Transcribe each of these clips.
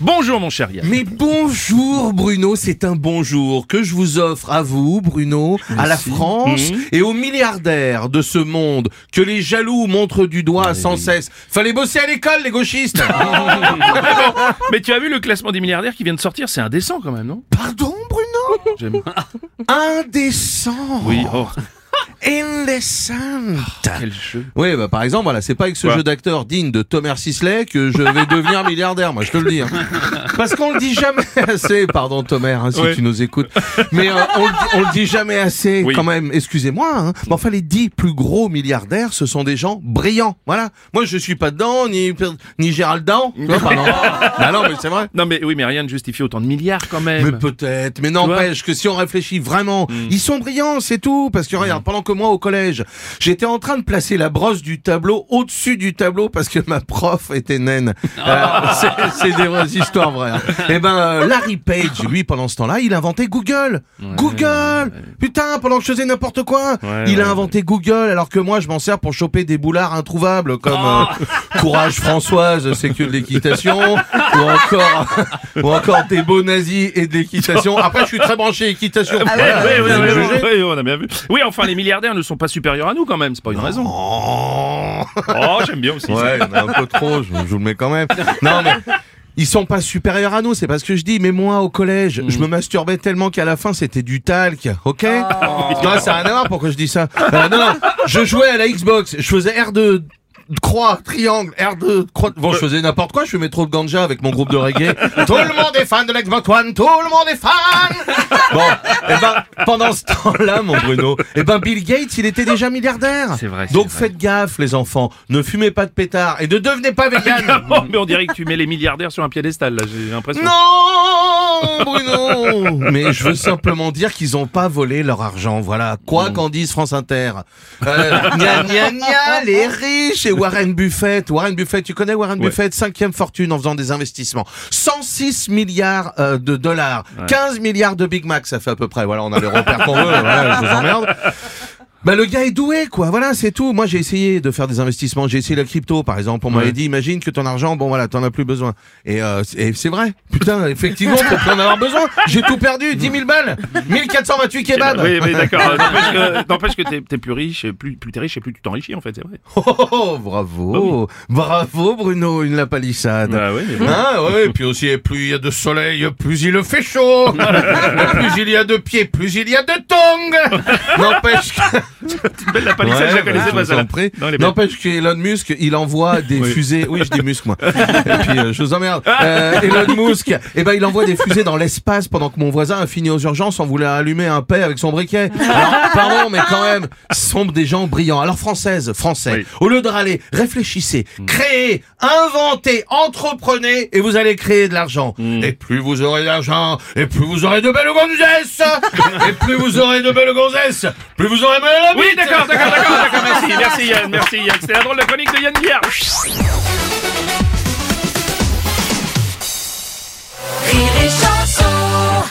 Bonjour mon cher Yann. Mais bonjour Bruno, c'est un bonjour que je vous offre à vous Bruno, à la France et aux milliardaires de ce monde que les jaloux montrent du doigt sans cesse. Fallait bosser à l'école les gauchistes. Mais tu as vu le classement des milliardaires qui vient de sortir? C'est indécent quand même, non? Pardon Bruno? J'aime. Indécent. Oui, oh, Indécent quel jeu. Oui, bah par exemple, voilà, c'est pas avec ce Quoi jeu d'acteur digne de Thomas Sisley que je vais devenir milliardaire, moi je te le dis. hein. Parce qu'on le dit jamais assez, pardon Thomas, hein, si Oui. tu nous écoutes, mais euh, on, le dit, on le dit jamais assez Oui. quand même, excusez-moi, hein. mais enfin les dix plus gros milliardaires, ce sont des gens brillants, voilà. Moi je suis pas dedans, ni, ni Gérald Dan, tu vois, pardon. bah non, mais c'est vrai. Non mais oui, mais rien ne justifie autant de milliards quand même. Mais peut-être, mais n'empêche que si on réfléchit vraiment, Hmm. ils sont brillants, c'est tout. Parce que regarde, pendant que moi au collège, j'étais en train de placer la brosse du tableau au-dessus du tableau parce que ma prof était naine. Euh, c'est- des vraies histoires vraies. hein. Eh ben, euh, Larry Page, lui, pendant ce temps-là, il a inventé Google. Google Putain, pendant que je faisais n'importe quoi, Ouais, il a ouais. inventé Google, alors que moi, je m'en sers pour choper des boulards introuvables comme euh, Courage Françoise, c'est que de l'équitation, ou encore, ou encore des beaux nazis et de l'équitation. Après, je suis très branché équitation. Voilà, ouais, me juger. ouais, ouais, on a bien vu. Oui, enfin, les milliardaires ne sont pas supérieurs à nous quand même, c'est pas une raison. Oh. Oh, j'aime bien aussi. Ouais, il y en a un peu trop, je, je vous le mets quand même. Non, mais ils sont pas supérieurs à nous, c'est pas ce que je dis. Mais moi, au collège, je me masturbais tellement qu'à la fin, c'était du talc, ok? Non, ça n'a rien à voir pourquoi je dis ça. Euh, non, non, je jouais à la Xbox, je faisais R2 croix, triangle, R2, croix. Bon, je faisais n'importe quoi, je fumais trop de ganja avec mon groupe de reggae. tout le monde est fan de l'Xbox One, tout le monde est fan Bon, et ben, pendant ce temps-là, mon Bruno, et ben, Bill Gates, il était déjà milliardaire. C'est vrai, Donc vrai. faites gaffe, les enfants. Ne fumez pas de pétard et ne devenez pas vegan. Mais on dirait que tu mets les milliardaires sur un piédestal là, j'ai l'impression. non, Bruno. Mais je veux simplement dire qu'ils ont pas volé leur argent. Voilà. Quoi qu'en dise France Inter. Euh, gna gna gna, les riches et Warren Buffett. Warren Buffett, tu connais Warren Ouais. Buffett, cinquième fortune en faisant des investissements. 106 milliards euh, de dollars, 15 milliards de Big Mac, ça fait à peu près. Voilà, on a les repères qu'on veut. Voilà, je vous emmerde. Bah le gars est doué quoi, voilà c'est tout. Moi j'ai essayé de faire des investissements, j'ai essayé la crypto par exemple. On m'avait Ouais. dit imagine que ton argent, bon voilà, t'en as plus besoin. Et, euh, c'est- et c'est vrai, putain effectivement plus en avoir besoin. J'ai tout perdu, 10 000 balles, 1428 kebabs. Oui, oui, d'accord. N'empêche que, t'es, plus riche, et plus, plus t'es riche et plus tu t'enrichis en fait, c'est vrai. Oh, oh, oh, bravo, bravo Bruno, une la palissade. Bah oui, mais bon. Hein, ouais, et puis aussi, plus il y a de soleil, plus il fait chaud. Plus il y a de pieds, plus il y a de tongs. N'empêche que... Belle la palissade, je la connaissais bah, pas. N'empêche qu'Elon Musk, il envoie des Oui. fusées. Oui, je dis Musk, moi. Et puis, euh, je vous emmerde. Euh, Elon Musk, eh ben, il envoie des fusées dans l'espace pendant que mon voisin a fini aux urgences en voulant allumer un paix avec son briquet. Alors, pardon, mais quand même, ce sont des gens brillants. Alors, française, français, Oui. au lieu de râler, réfléchissez, créez, inventez, entreprenez et vous allez créer de l'argent. Et plus vous aurez d'argent, et plus vous aurez de belles gonzesses, et plus vous aurez de belles gonzesses, plus vous aurez à la Oui, d'accord, d'accord, d'accord, d'accord, merci, merci Yann, merci Yann. C'était la drôle de chronique de Yann Guillard. Rire et chanson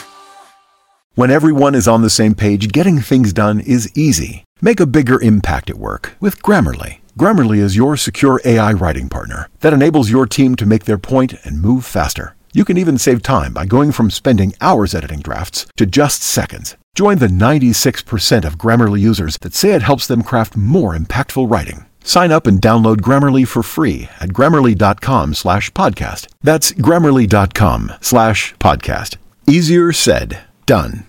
When everyone is on the same page, getting things done is easy. Make a bigger impact at work with Grammarly. Grammarly is your secure AI writing partner that enables your team to make their point and move faster. You can even save time by going from spending hours editing drafts to just seconds. Join the 96% of Grammarly users that say it helps them craft more impactful writing. Sign up and download Grammarly for free at grammarly.com slash podcast. That's grammarly.com slash podcast. Easier said, done.